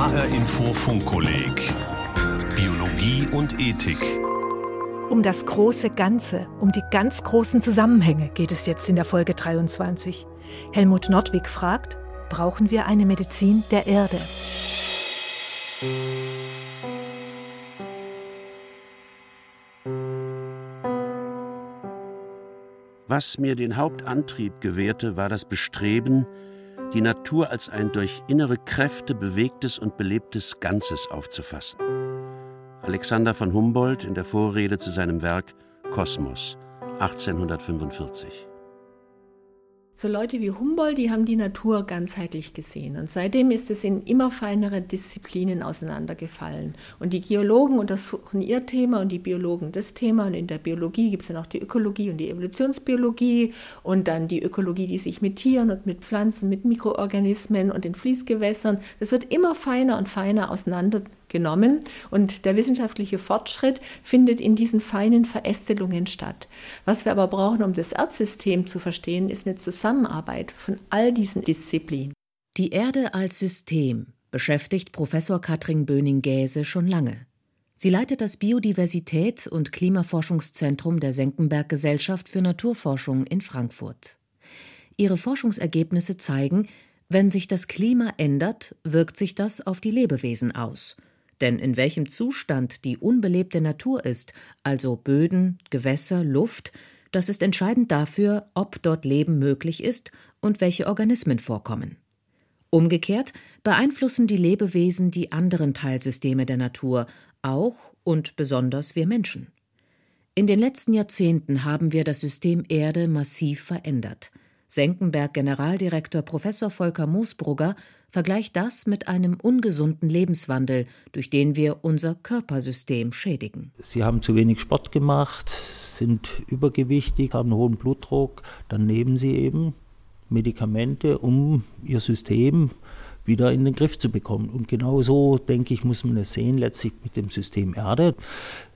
HR Info Funkkolleg Biologie und Ethik. Um das große Ganze, um die ganz großen Zusammenhänge geht es jetzt in der Folge 23. Helmut Nordwig fragt, brauchen wir eine Medizin der Erde? Was mir den Hauptantrieb gewährte, war das Bestreben, die Natur als ein durch innere Kräfte bewegtes und belebtes Ganzes aufzufassen. Alexander von Humboldt in der Vorrede zu seinem Werk Kosmos 1845. So Leute wie Humboldt, die haben die Natur ganzheitlich gesehen. Und seitdem ist es in immer feinere Disziplinen auseinandergefallen. Und die Geologen untersuchen ihr Thema und die Biologen das Thema. Und in der Biologie gibt es dann auch die Ökologie und die Evolutionsbiologie und dann die Ökologie, die sich mit Tieren und mit Pflanzen, mit Mikroorganismen und den Fließgewässern, das wird immer feiner und feiner auseinander genommen und der wissenschaftliche Fortschritt findet in diesen feinen Verästelungen statt. Was wir aber brauchen, um das Erdsystem zu verstehen, ist eine Zusammenarbeit von all diesen Disziplinen. Die Erde als System beschäftigt Professor Katrin Böning-Gäse schon lange. Sie leitet das Biodiversität- und Klimaforschungszentrum der Senckenberg Gesellschaft für Naturforschung in Frankfurt. Ihre Forschungsergebnisse zeigen, wenn sich das Klima ändert, wirkt sich das auf die Lebewesen aus – denn in welchem Zustand die unbelebte Natur ist, also Böden, Gewässer, Luft, das ist entscheidend dafür, ob dort Leben möglich ist und welche Organismen vorkommen. Umgekehrt beeinflussen die Lebewesen die anderen Teilsysteme der Natur, auch und besonders wir Menschen. In den letzten Jahrzehnten haben wir das System Erde massiv verändert. Senckenberg Generaldirektor Professor Volker Moosbrugger vergleicht das mit einem ungesunden Lebenswandel, durch den wir unser Körpersystem schädigen. Sie haben zu wenig Sport gemacht, sind übergewichtig, haben hohen Blutdruck, dann nehmen sie eben Medikamente, um ihr System wieder in den Griff zu bekommen. Und genau so, denke ich, muss man es sehen, letztlich mit dem System Erde.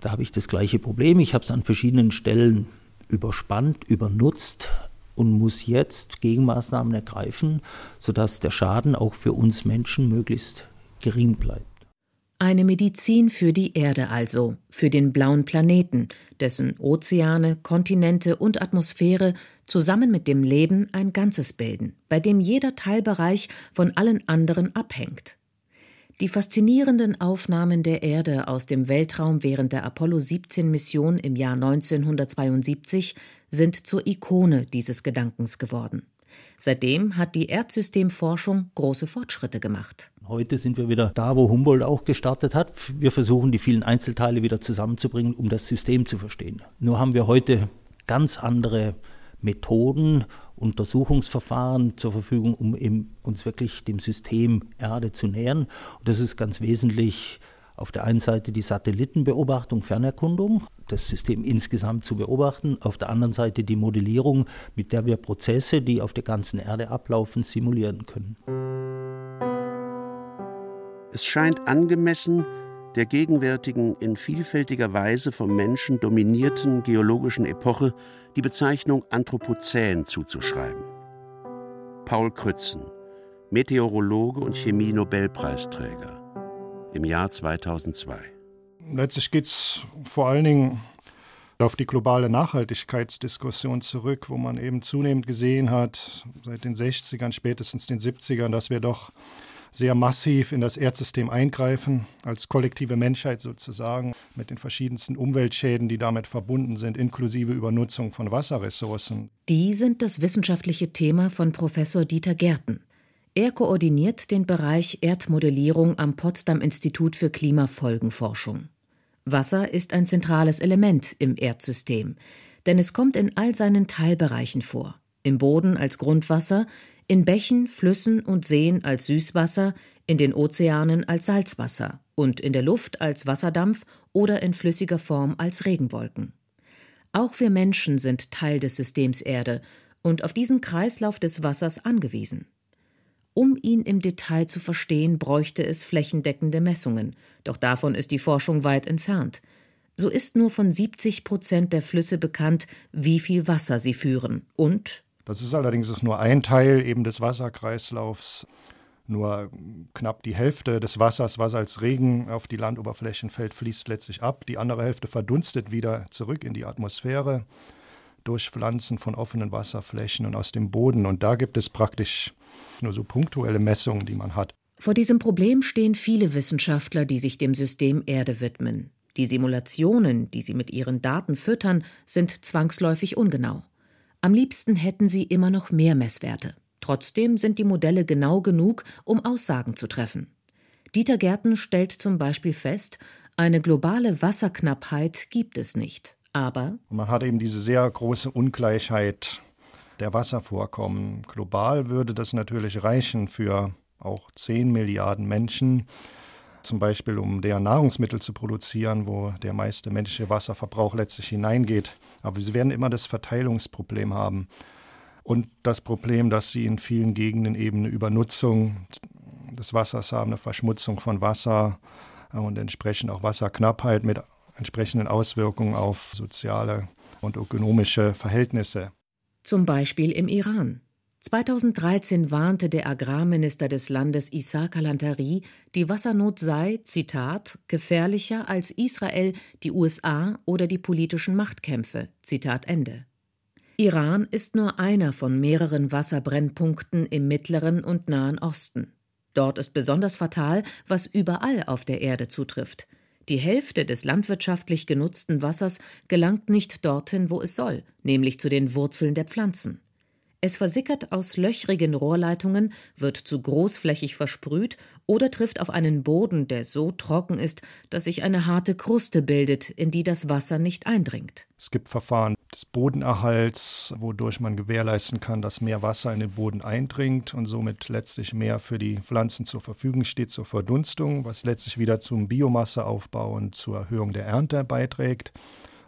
Da habe ich das gleiche Problem. Ich habe es an verschiedenen Stellen überspannt, übernutzt, und muss jetzt Gegenmaßnahmen ergreifen, sodass der Schaden auch für uns Menschen möglichst gering bleibt. Eine Medizin für die Erde also, für den blauen Planeten, dessen Ozeane, Kontinente und Atmosphäre zusammen mit dem Leben ein Ganzes bilden, bei dem jeder Teilbereich von allen anderen abhängt. Die faszinierenden Aufnahmen der Erde aus dem Weltraum während der Apollo 17 Mission im Jahr 1972 sind zur Ikone dieses Gedankens geworden. Seitdem hat die Erdsystemforschung große Fortschritte gemacht. Heute sind wir wieder da, wo Humboldt auch gestartet hat. Wir versuchen, die vielen Einzelteile wieder zusammenzubringen, um das System zu verstehen. Nur haben wir heute ganz andere Methoden, Untersuchungsverfahren zur Verfügung, um uns wirklich dem System Erde zu nähern. Und das ist ganz wesentlich auf der einen Seite die Satellitenbeobachtung, Fernerkundung, das System insgesamt zu beobachten, auf der anderen Seite die Modellierung, mit der wir Prozesse, die auf der ganzen Erde ablaufen, simulieren können. Es scheint angemessen, der gegenwärtigen, in vielfältiger Weise vom Menschen dominierten geologischen Epoche die Bezeichnung Anthropozän zuzuschreiben. Paul Krützen, Meteorologe und Chemie-Nobelpreisträger im Jahr 2002. Letztlich geht es vor allen Dingen auf die globale Nachhaltigkeitsdiskussion zurück, wo man eben zunehmend gesehen hat, seit den 60ern, spätestens den 70ern, dass wir doch sehr massiv in das Erdsystem eingreifen, als kollektive Menschheit sozusagen, mit den verschiedensten Umweltschäden, die damit verbunden sind, inklusive Übernutzung von Wasserressourcen. Die sind das wissenschaftliche Thema von Professor Dieter Gärten. Er koordiniert den Bereich Erdmodellierung am Potsdam Institut für Klimafolgenforschung. Wasser ist ein zentrales Element im Erdsystem, denn es kommt in all seinen Teilbereichen vor. Im Boden als Grundwasser, in Bächen, Flüssen und Seen als Süßwasser, in den Ozeanen als Salzwasser und in der Luft als Wasserdampf oder in flüssiger Form als Regenwolken. Auch wir Menschen sind Teil des Systems Erde und auf diesen Kreislauf des Wassers angewiesen. Um ihn im Detail zu verstehen, bräuchte es flächendeckende Messungen, doch davon ist die Forschung weit entfernt. So ist nur von 70 Prozent der Flüsse bekannt, wie viel Wasser sie führen. Und das ist allerdings nur ein Teil eben des Wasserkreislaufs. Nur knapp die Hälfte des Wassers, was als Regen auf die Landoberflächen fällt, fließt letztlich ab. Die andere Hälfte verdunstet wieder zurück in die Atmosphäre durch Pflanzen von offenen Wasserflächen und aus dem Boden. Und da gibt es praktisch nur so punktuelle Messungen, die man hat. Vor diesem Problem stehen viele Wissenschaftler, die sich dem System Erde widmen. Die Simulationen, die sie mit ihren Daten füttern, sind zwangsläufig ungenau. Am liebsten hätten sie immer noch mehr Messwerte. Trotzdem sind die Modelle genau genug, um Aussagen zu treffen. Dieter Gärten stellt zum Beispiel fest, eine globale Wasserknappheit gibt es nicht. Aber man hat eben diese sehr große Ungleichheit der Wasservorkommen. Global würde das natürlich reichen für auch 10 Milliarden Menschen, zum Beispiel um deren Nahrungsmittel zu produzieren, wo der meiste menschliche Wasserverbrauch letztlich hineingeht. Aber sie werden immer das Verteilungsproblem haben und das Problem, dass sie in vielen Gegenden eben eine Übernutzung des Wassers haben, eine Verschmutzung von Wasser und entsprechend auch Wasserknappheit mit entsprechenden Auswirkungen auf soziale und ökonomische Verhältnisse. Zum Beispiel im Iran. 2013 warnte der Agrarminister des Landes Issa Kalantari, die Wassernot sei, Zitat, gefährlicher als Israel, die USA oder die politischen Machtkämpfe. Zitat Ende. Iran ist nur einer von mehreren Wasserbrennpunkten im Mittleren und Nahen Osten. Dort ist besonders fatal, was überall auf der Erde zutrifft. Die Hälfte des landwirtschaftlich genutzten Wassers gelangt nicht dorthin, wo es soll, nämlich zu den Wurzeln der Pflanzen. Es versickert aus löchrigen Rohrleitungen, wird zu großflächig versprüht oder trifft auf einen Boden, der so trocken ist, dass sich eine harte Kruste bildet, in die das Wasser nicht eindringt. Es gibt Verfahren des Bodenerhalts, wodurch man gewährleisten kann, dass mehr Wasser in den Boden eindringt und somit letztlich mehr für die Pflanzen zur Verfügung steht zur Verdunstung, was letztlich wieder zum Biomasseaufbau und zur Erhöhung der Ernte beiträgt.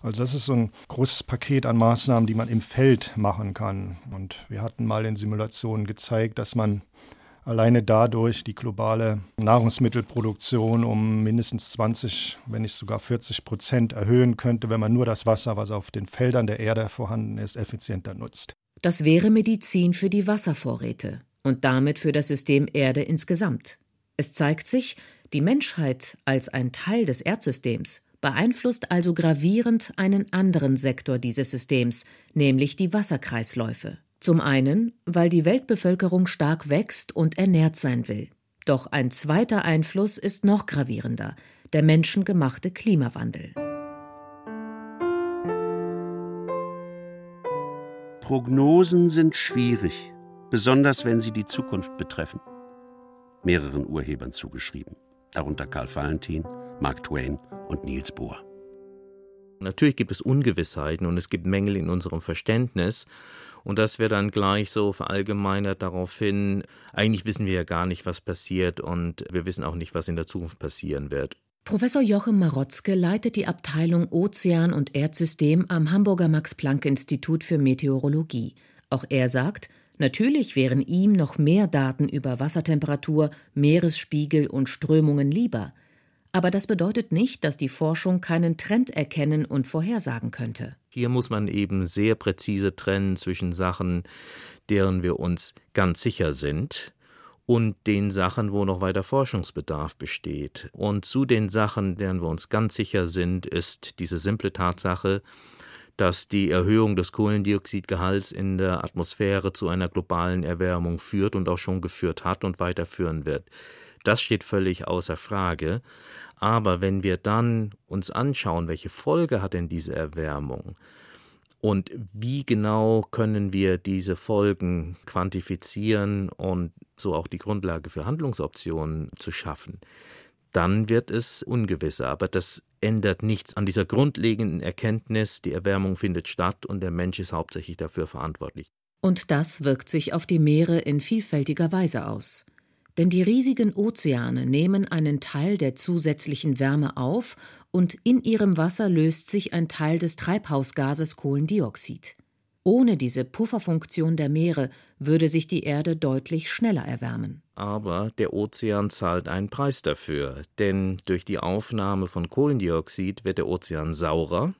Also das ist so ein großes Paket an Maßnahmen, die man im Feld machen kann. Und wir hatten mal in Simulationen gezeigt, dass man alleine dadurch die globale Nahrungsmittelproduktion um mindestens 20, wenn nicht sogar 40 Prozent erhöhen könnte, wenn man nur das Wasser, was auf den Feldern der Erde vorhanden ist, effizienter nutzt. Das wäre Medizin für die Wasservorräte und damit für das System Erde insgesamt. Es zeigt sich, die Menschheit als ein Teil des Erdsystems beeinflusst also gravierend einen anderen Sektor dieses Systems, nämlich die Wasserkreisläufe. Zum einen, weil die Weltbevölkerung stark wächst und ernährt sein will. Doch ein zweiter Einfluss ist noch gravierender, der menschengemachte Klimawandel. Prognosen sind schwierig, besonders wenn sie die Zukunft betreffen. Mehreren Urhebern zugeschrieben, darunter Karl Valentin, Mark Twain und Niels Bohr. Natürlich gibt es Ungewissheiten und es gibt Mängel in unserem Verständnis. Und das wird dann gleich so verallgemeinert darauf hin, eigentlich wissen wir ja gar nicht, was passiert und wir wissen auch nicht, was in der Zukunft passieren wird. Professor Jochen Marotzke leitet die Abteilung Ozean und Erdsystem am Hamburger Max-Planck-Institut für Meteorologie. Auch er sagt, natürlich wären ihm noch mehr Daten über Wassertemperatur, Meeresspiegel und Strömungen lieber – aber das bedeutet nicht, dass die Forschung keinen Trend erkennen und vorhersagen könnte. Hier muss man eben sehr präzise trennen zwischen Sachen, deren wir uns ganz sicher sind, und den Sachen, wo noch weiter Forschungsbedarf besteht. Und zu den Sachen, deren wir uns ganz sicher sind, ist diese simple Tatsache, dass die Erhöhung des Kohlendioxidgehalts in der Atmosphäre zu einer globalen Erwärmung führt und auch schon geführt hat und weiterführen wird. Das steht völlig außer Frage. Aber wenn wir dann uns anschauen, welche Folge hat denn diese Erwärmung und wie genau können wir diese Folgen quantifizieren und so auch die Grundlage für Handlungsoptionen zu schaffen, dann wird es ungewisser. Aber das ändert nichts an dieser grundlegenden Erkenntnis, die Erwärmung findet statt und der Mensch ist hauptsächlich dafür verantwortlich. Und das wirkt sich auf die Meere in vielfältiger Weise aus. Denn die riesigen Ozeane nehmen einen Teil der zusätzlichen Wärme auf und in ihrem Wasser löst sich ein Teil des Treibhausgases Kohlendioxid. Ohne diese Pufferfunktion der Meere würde sich die Erde deutlich schneller erwärmen. Aber der Ozean zahlt einen Preis dafür, denn durch die Aufnahme von Kohlendioxid wird der Ozean saurer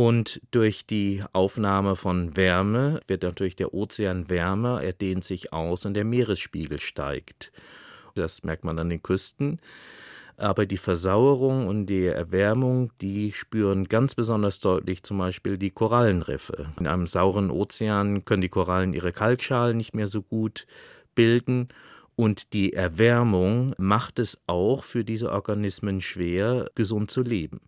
Und durch die Aufnahme von Wärme wird natürlich der Ozean wärmer, er dehnt sich aus und der Meeresspiegel steigt. Das merkt man an den Küsten. Aber die Versauerung und die Erwärmung, die spüren ganz besonders deutlich zum Beispiel die Korallenriffe. In einem sauren Ozean können die Korallen ihre Kalkschalen nicht mehr so gut bilden. Und die Erwärmung macht es auch für diese Organismen schwer, gesund zu leben.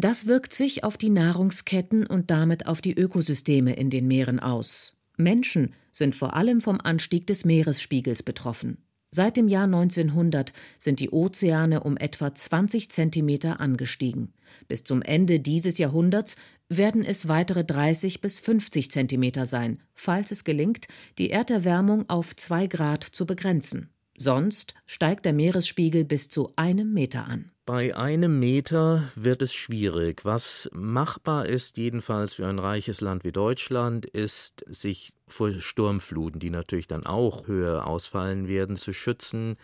Das wirkt sich auf die Nahrungsketten und damit auf die Ökosysteme in den Meeren aus. Menschen sind vor allem vom Anstieg des Meeresspiegels betroffen. Seit dem Jahr 1900 sind die Ozeane um etwa 20 Zentimeter angestiegen. Bis zum Ende dieses Jahrhunderts werden es weitere 30 bis 50 Zentimeter sein, falls es gelingt, die Erderwärmung auf zwei Grad zu begrenzen. Sonst steigt der Meeresspiegel bis zu einem Meter an. Bei einem Meter wird es schwierig. Was machbar ist, jedenfalls für ein reiches Land wie Deutschland, ist, sich vor Sturmfluten, die natürlich dann auch höher ausfallen werden, zu schützen.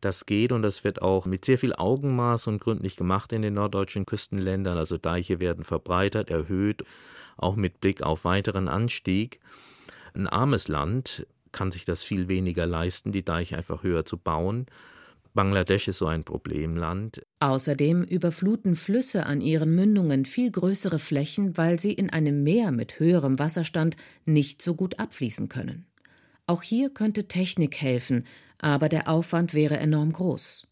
Das geht und das wird auch mit sehr viel Augenmaß und gründlich gemacht in den norddeutschen Küstenländern. Also Deiche werden verbreitert, erhöht, auch mit Blick auf weiteren Anstieg. Ein armes Land kann sich das viel weniger leisten, die Deiche einfach höher zu bauen. Bangladesch ist so ein Problemland. Außerdem überfluten Flüsse an ihren Mündungen viel größere Flächen, weil sie in einem Meer mit höherem Wasserstand nicht so gut abfließen können. Auch hier könnte Technik helfen, aber der Aufwand wäre enorm groß.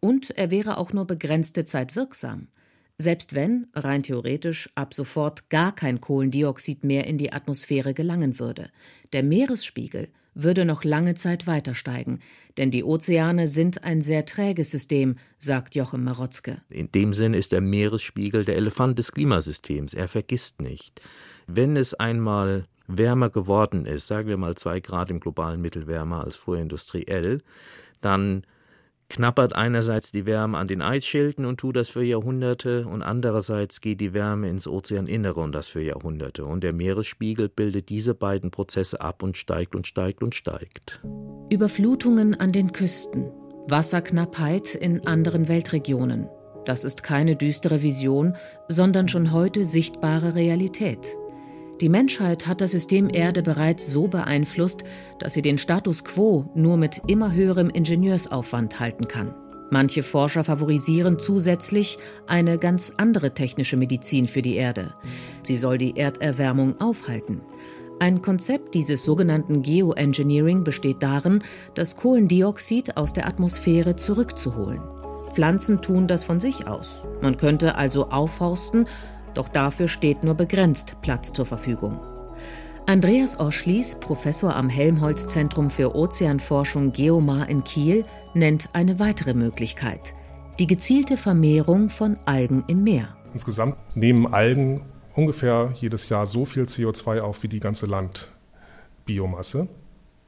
Und er wäre auch nur begrenzte Zeit wirksam. Selbst wenn, rein theoretisch, ab sofort gar kein Kohlendioxid mehr in die Atmosphäre gelangen würde. Der Meeresspiegel würde noch lange Zeit weiter steigen, denn die Ozeane sind ein sehr träges System, sagt Jochen Marotzke. In dem Sinn ist der Meeresspiegel der Elefant des Klimasystems. Er vergisst nicht. Wenn es einmal wärmer geworden ist, sagen wir mal zwei Grad im globalen Mittel wärmer als vorindustriell, dann knappert einerseits die Wärme an den Eisschilden und tut das für Jahrhunderte und andererseits geht die Wärme ins Ozeaninnere und das für Jahrhunderte. Und der Meeresspiegel bildet diese beiden Prozesse ab und steigt und steigt und steigt. Überflutungen an den Küsten, Wasserknappheit in anderen Weltregionen. Das ist keine düstere Vision, sondern schon heute sichtbare Realität. Die Menschheit hat das System Erde bereits so beeinflusst, dass sie den Status quo nur mit immer höherem Ingenieursaufwand halten kann. Manche Forscher favorisieren zusätzlich eine ganz andere technische Medizin für die Erde. Sie soll die Erderwärmung aufhalten. Ein Konzept dieses sogenannten Geoengineering besteht darin, das Kohlendioxid aus der Atmosphäre zurückzuholen. Pflanzen tun das von sich aus. Man könnte also aufforsten doch dafür steht nur begrenzt Platz zur Verfügung. Andreas Orschlies, Professor am Helmholtz-Zentrum für Ozeanforschung Geomar in Kiel, nennt eine weitere Möglichkeit: die gezielte Vermehrung von Algen im Meer. Insgesamt nehmen Algen ungefähr jedes Jahr so viel CO2 auf wie die ganze Landbiomasse.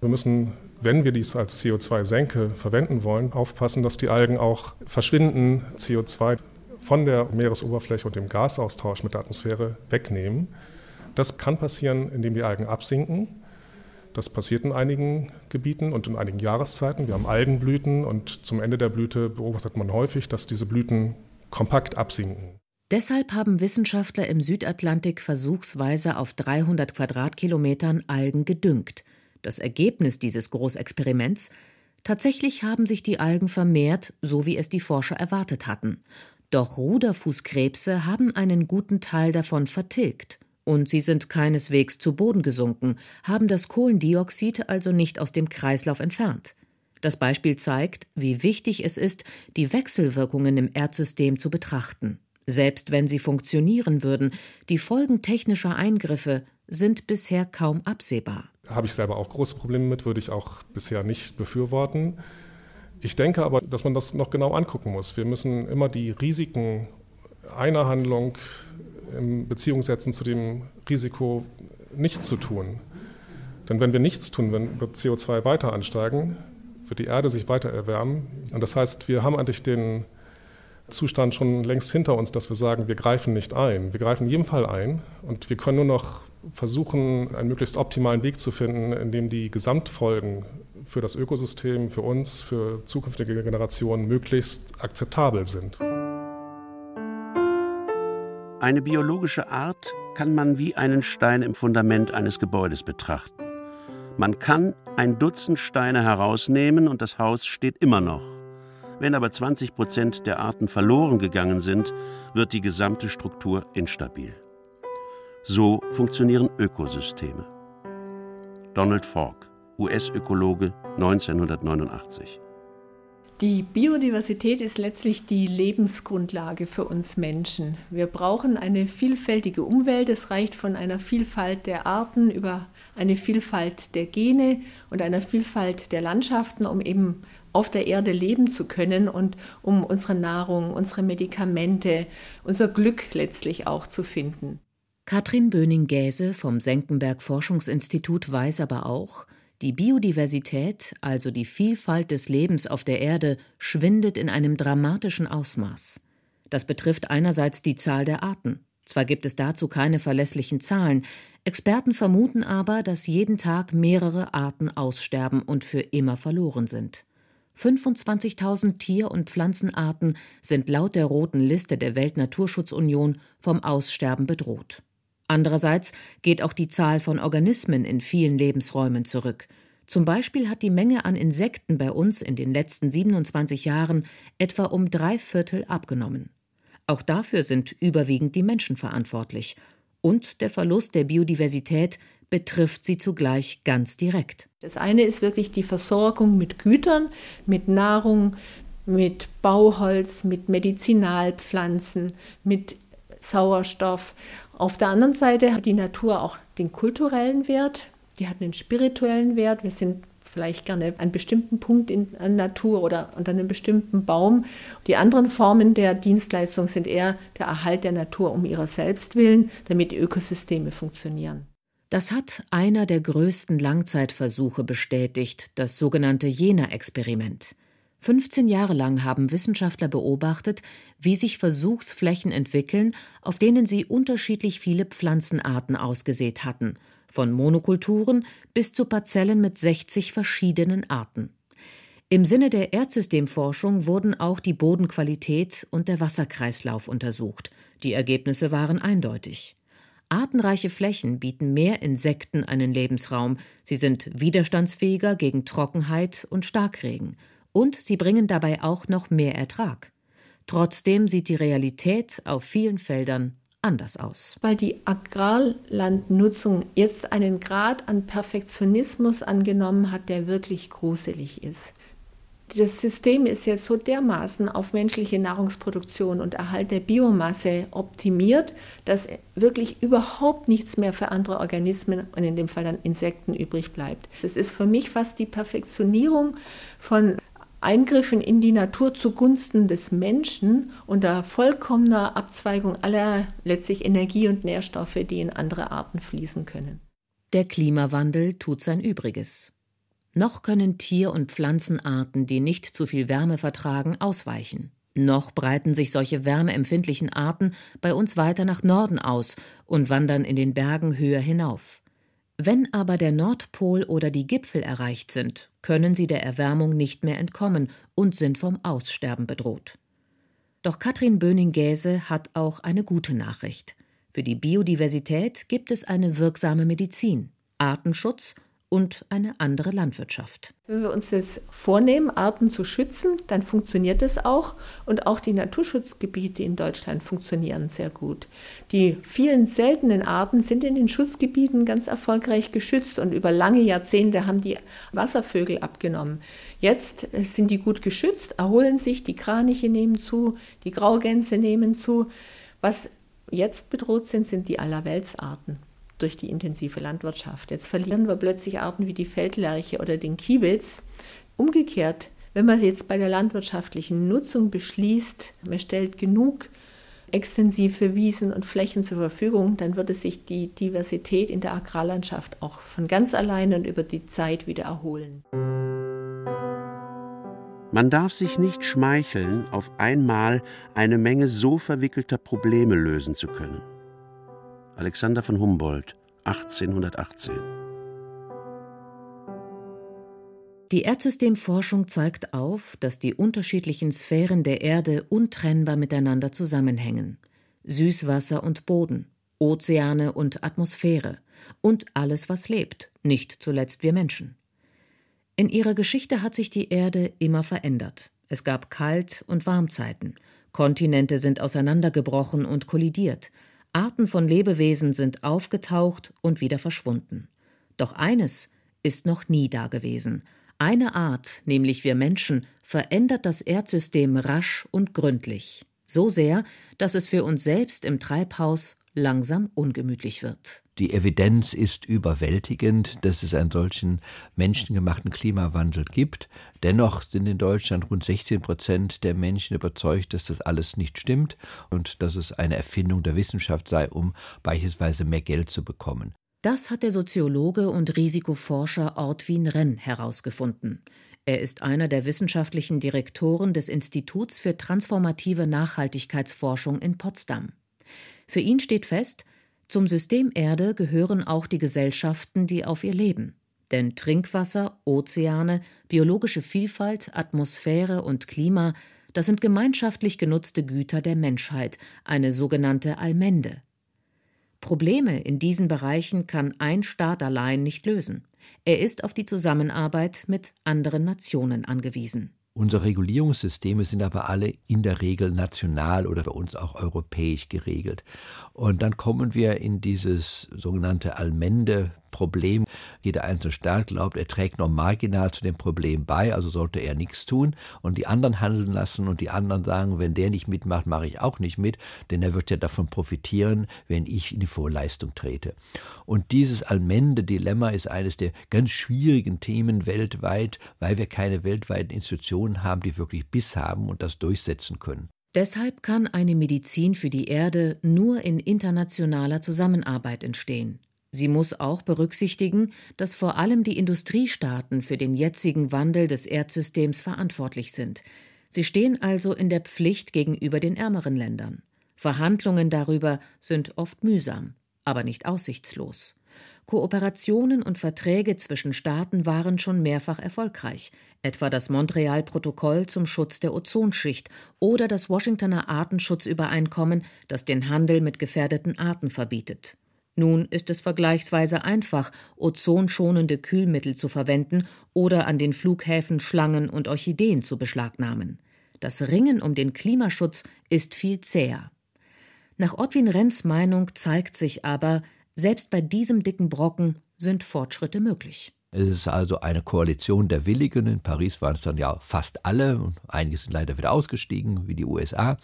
Wir müssen, wenn wir dies als CO2-Senke verwenden wollen, aufpassen, dass die Algen auch verschwinden, CO2 von der Meeresoberfläche und dem Gasaustausch mit der Atmosphäre wegnehmen. Das kann passieren, indem die Algen absinken. Das passiert in einigen Gebieten und in einigen Jahreszeiten. Wir haben Algenblüten und zum Ende der Blüte beobachtet man häufig, dass diese Blüten kompakt absinken. Deshalb haben Wissenschaftler im Südatlantik versuchsweise auf 300 Quadratkilometern Algen gedüngt. Das Ergebnis dieses Großexperiments? Tatsächlich haben sich die Algen vermehrt, so wie es die Forscher erwartet hatten. Doch Ruderfußkrebse haben einen guten Teil davon vertilgt. Und sie sind keineswegs zu Boden gesunken, haben das Kohlendioxid also nicht aus dem Kreislauf entfernt. Das Beispiel zeigt, wie wichtig es ist, die Wechselwirkungen im Erdsystem zu betrachten. Selbst wenn sie funktionieren würden, die Folgen technischer Eingriffe sind bisher kaum absehbar. Habe ich selber auch große Probleme mit, würde ich auch bisher nicht befürworten. Ich denke aber, dass man das noch genau angucken muss. Wir müssen immer die Risiken einer Handlung in Beziehung setzen zu dem Risiko, nichts zu tun. Denn wenn wir nichts tun, wenn wird CO2 weiter ansteigen, wird die Erde sich weiter erwärmen. Und das heißt, wir haben eigentlich den Zustand schon längst hinter uns, dass wir sagen, wir greifen nicht ein. Wir greifen in jedem Fall ein und wir können nur noch versuchen, einen möglichst optimalen Weg zu finden, in dem die Gesamtfolgen für das Ökosystem, für uns, für zukünftige Generationen möglichst akzeptabel sind. Eine biologische Art kann man wie einen Stein im Fundament eines Gebäudes betrachten. Man kann ein Dutzend Steine herausnehmen und das Haus steht immer noch. Wenn aber 20 Prozent der Arten verloren gegangen sind, wird die gesamte Struktur instabil. So funktionieren Ökosysteme. Donald Falk, US-Ökologe 1989. Die Biodiversität ist letztlich die Lebensgrundlage für uns Menschen. Wir brauchen eine vielfältige Umwelt. Es reicht von einer Vielfalt der Arten über eine Vielfalt der Gene und einer Vielfalt der Landschaften, um eben auf der Erde leben zu können und um unsere Nahrung, unsere Medikamente, unser Glück letztlich auch zu finden. Katrin Böning-Gäse vom Senckenberg Forschungsinstitut weiß aber auch, die Biodiversität, also die Vielfalt des Lebens auf der Erde, schwindet in einem dramatischen Ausmaß. Das betrifft einerseits die Zahl der Arten. Zwar gibt es dazu keine verlässlichen Zahlen, Experten vermuten aber, dass jeden Tag mehrere Arten aussterben und für immer verloren sind. 25.000 Tier- und Pflanzenarten sind laut der roten Liste der Weltnaturschutzunion vom Aussterben bedroht. Andererseits geht auch die Zahl von Organismen in vielen Lebensräumen zurück. Zum Beispiel hat die Menge an Insekten bei uns in den letzten 27 Jahren etwa um drei Viertel abgenommen. Auch dafür sind überwiegend die Menschen verantwortlich. Und der Verlust der Biodiversität betrifft sie zugleich ganz direkt. Das eine ist wirklich die Versorgung mit Gütern, mit Nahrung, mit Bauholz, mit Medizinalpflanzen, mit Sauerstoff. Auf der anderen Seite hat die Natur auch den kulturellen Wert, die hat einen spirituellen Wert. Wir sind vielleicht gerne an einem bestimmten Punkt in der Natur oder unter einem bestimmten Baum. Die anderen Formen der Dienstleistung sind eher der Erhalt der Natur um ihrer selbst willen, damit die Ökosysteme funktionieren. Das hat einer der größten Langzeitversuche bestätigt, das sogenannte Jena-Experiment. 15 Jahre lang haben Wissenschaftler beobachtet, wie sich Versuchsflächen entwickeln, auf denen sie unterschiedlich viele Pflanzenarten ausgesät hatten, von Monokulturen bis zu Parzellen mit 60 verschiedenen Arten. Im Sinne der Erdsystemforschung wurden auch die Bodenqualität und der Wasserkreislauf untersucht. Die Ergebnisse waren eindeutig. Artenreiche Flächen bieten mehr Insekten einen Lebensraum, sie sind widerstandsfähiger gegen Trockenheit und Starkregen, und sie bringen dabei auch noch mehr Ertrag. Trotzdem sieht die Realität auf vielen Feldern anders aus. Weil die Agrarlandnutzung jetzt einen Grad an Perfektionismus angenommen hat, der wirklich gruselig ist das System ist jetzt so dermaßen auf menschliche Nahrungsproduktion und Erhalt der Biomasse optimiert, dass wirklich überhaupt nichts mehr für andere Organismen und in dem Fall dann Insekten übrig bleibt. Es ist für mich fast die Perfektionierung von Eingriffen in die Natur zugunsten des Menschen unter vollkommener Abzweigung aller letztlich Energie und Nährstoffe, die in andere Arten fließen können. Der Klimawandel tut sein Übriges. Noch können Tier- und Pflanzenarten, die nicht zu viel Wärme vertragen, ausweichen. Noch breiten sich solche wärmeempfindlichen Arten bei uns weiter nach Norden aus und wandern in den Bergen höher hinauf. Wenn aber der Nordpol oder die Gipfel erreicht sind, können sie der Erwärmung nicht mehr entkommen und sind vom Aussterben bedroht. Doch Katrin Böning-Gäse hat auch eine gute Nachricht. Für die Biodiversität gibt es eine wirksame Medizin, Artenschutz und eine andere Landwirtschaft. Wenn wir uns das vornehmen, Arten zu schützen, dann funktioniert es auch. Und auch die Naturschutzgebiete in Deutschland funktionieren sehr gut. Die vielen seltenen Arten sind in den Schutzgebieten ganz erfolgreich geschützt und über lange Jahrzehnte haben die Wasservögel abgenommen. Jetzt sind die gut geschützt, erholen sich, die Kraniche nehmen zu, die Graugänse nehmen zu. Was jetzt bedroht sind, sind die Allerweltsarten durch die intensive Landwirtschaft. Jetzt verlieren wir plötzlich Arten wie die Feldlerche oder den Kiebitz. Umgekehrt, wenn man jetzt bei der landwirtschaftlichen Nutzung beschließt, man stellt genug extensive Wiesen und Flächen zur Verfügung, dann würde sich die Diversität in der Agrarlandschaft auch von ganz alleine und über die Zeit wieder erholen. Man darf sich nicht schmeicheln, auf einmal eine Menge so verwickelter Probleme lösen zu können. Alexander von Humboldt, 1818. Die Erdsystemforschung zeigt auf, dass die unterschiedlichen Sphären der Erde untrennbar miteinander zusammenhängen. Süßwasser und Boden, Ozeane und Atmosphäre und alles, was lebt, nicht zuletzt wir Menschen. In ihrer Geschichte hat sich die Erde immer verändert. Es gab Kalt- und Warmzeiten, Kontinente sind auseinandergebrochen und kollidiert, Arten von Lebewesen sind aufgetaucht und wieder verschwunden. Doch eines ist noch nie dagewesen. Eine Art, nämlich wir Menschen, verändert das Erdsystem rasch und gründlich. So sehr, dass es für uns selbst im Treibhaus langsam ungemütlich wird. Die Evidenz ist überwältigend, dass es einen solchen menschengemachten Klimawandel gibt. Dennoch sind in Deutschland rund 16 Prozent der Menschen überzeugt, dass das alles nicht stimmt und dass es eine Erfindung der Wissenschaft sei, um beispielsweise mehr Geld zu bekommen. Das hat der Soziologe und Risikoforscher Ortwin Renn herausgefunden. Er ist einer der wissenschaftlichen Direktoren des Instituts für transformative Nachhaltigkeitsforschung in Potsdam. Für ihn steht fest, zum System Erde gehören auch die Gesellschaften, die auf ihr leben. Denn Trinkwasser, Ozeane, biologische Vielfalt, Atmosphäre und Klima, das sind gemeinschaftlich genutzte Güter der Menschheit, eine sogenannte Allmende. Probleme in diesen Bereichen kann ein Staat allein nicht lösen. Er ist auf die Zusammenarbeit mit anderen Nationen angewiesen. Unsere Regulierungssysteme sind aber alle in der Regel national oder für uns auch europäisch geregelt. Und dann kommen wir in dieses sogenannte Allmende Problem. Jeder einzelne Staat glaubt, er trägt nur marginal zu dem Problem bei, also sollte er nichts tun und die anderen handeln lassen und die anderen sagen, wenn der nicht mitmacht, mache ich auch nicht mit, denn er wird ja davon profitieren, wenn ich in die Vorleistung trete. Und dieses Allmende-Dilemma ist eines der ganz schwierigen Themen weltweit, weil wir keine weltweiten Institutionen haben, die wirklich Biss haben und das durchsetzen können. Deshalb kann eine Medizin für die Erde nur in internationaler Zusammenarbeit entstehen. Sie muss auch berücksichtigen, dass vor allem die Industriestaaten für den jetzigen Wandel des Erdsystems verantwortlich sind. Sie stehen also in der Pflicht gegenüber den ärmeren Ländern. Verhandlungen darüber sind oft mühsam, aber nicht aussichtslos. Kooperationen und Verträge zwischen Staaten waren schon mehrfach erfolgreich, etwa das Montreal-Protokoll zum Schutz der Ozonschicht oder das Washingtoner Artenschutzübereinkommen, das den Handel mit gefährdeten Arten verbietet. Nun ist es vergleichsweise einfach, ozonschonende Kühlmittel zu verwenden oder an den Flughäfen Schlangen und Orchideen zu beschlagnahmen. Das Ringen um den Klimaschutz ist viel zäher. Nach Ottwin Renns Meinung zeigt sich aber, selbst bei diesem dicken Brocken sind Fortschritte möglich. Es ist also eine Koalition der Willigen. In Paris waren es dann ja fast alle und einige sind leider wieder ausgestiegen, wie die USA.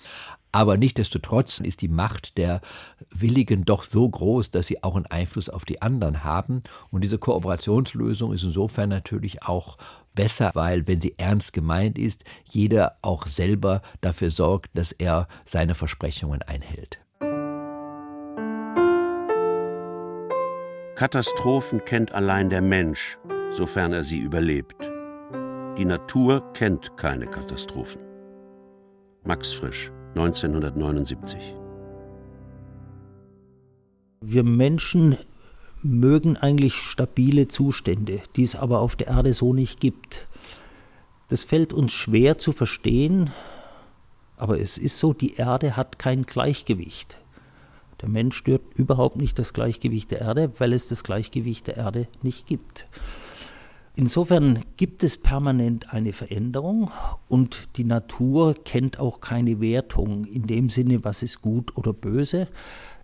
Aber nichtdestotrotz ist die Macht der Willigen doch so groß, dass sie auch einen Einfluss auf die anderen haben. Und diese Kooperationslösung ist insofern natürlich auch besser, weil, wenn sie ernst gemeint ist, jeder auch selber dafür sorgt, dass er seine Versprechungen einhält. Katastrophen kennt allein der Mensch, sofern er sie überlebt. Die Natur kennt keine Katastrophen. Max Frisch, 1979. Wir Menschen mögen eigentlich stabile Zustände, die es aber auf der Erde so nicht gibt. Das fällt uns schwer zu verstehen, aber es ist so, die Erde hat kein Gleichgewicht. Der Mensch stört überhaupt nicht das Gleichgewicht der Erde, weil es das Gleichgewicht der Erde nicht gibt. Insofern gibt es permanent eine Veränderung und die Natur kennt auch keine Wertung in dem Sinne, was ist gut oder böse.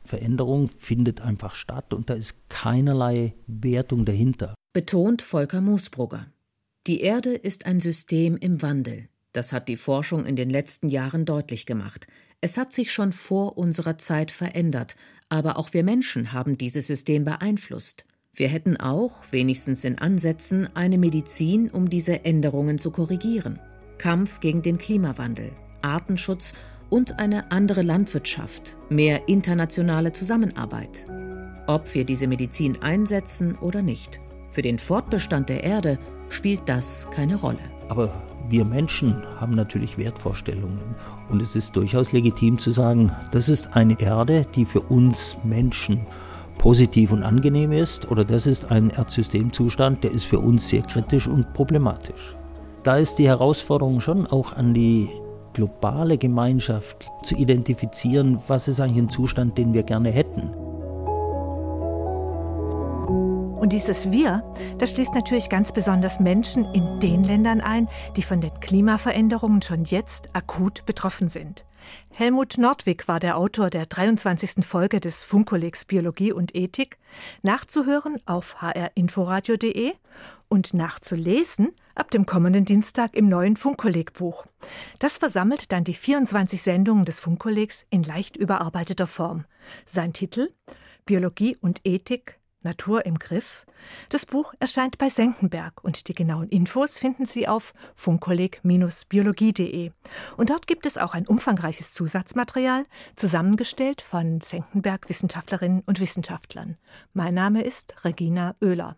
Veränderung findet einfach statt und da ist keinerlei Wertung dahinter. Betont Volker Moosbrugger. Die Erde ist ein System im Wandel. Das hat die Forschung in den letzten Jahren deutlich gemacht. Es hat sich schon vor unserer Zeit verändert, aber auch wir Menschen haben dieses System beeinflusst. Wir hätten auch, wenigstens in Ansätzen, eine Medizin, um diese Änderungen zu korrigieren. Kampf gegen den Klimawandel, Artenschutz und eine andere Landwirtschaft, mehr internationale Zusammenarbeit. Ob wir diese Medizin einsetzen oder nicht, für den Fortbestand der Erde spielt das keine Rolle. Aber wir Menschen haben natürlich Wertvorstellungen und es ist durchaus legitim zu sagen, das ist eine Erde, die für uns Menschen positiv und angenehm ist oder das ist ein Erdsystemzustand, der ist für uns sehr kritisch und problematisch. Da ist die Herausforderung schon auch an die globale Gemeinschaft zu identifizieren, was ist eigentlich ein Zustand, den wir gerne hätten. Und dieses Wir, das schließt natürlich ganz besonders Menschen in den Ländern ein, die von den Klimaveränderungen schon jetzt akut betroffen sind. Helmut Nordwig war der Autor der 23. Folge des Funkkollegs Biologie und Ethik, nachzuhören auf hrinforadio.de und nachzulesen ab dem kommenden Dienstag im neuen Funkkollegbuch. Das versammelt dann die 24 Sendungen des Funkkollegs in leicht überarbeiteter Form. Sein Titel Biologie und Ethik Natur im Griff. Das Buch erscheint bei Senckenberg und die genauen Infos finden Sie auf funkkolleg-biologie.de. Und dort gibt es auch ein umfangreiches Zusatzmaterial, zusammengestellt von Senckenberg Wissenschaftlerinnen und Wissenschaftlern. Mein Name ist Regina Oehler.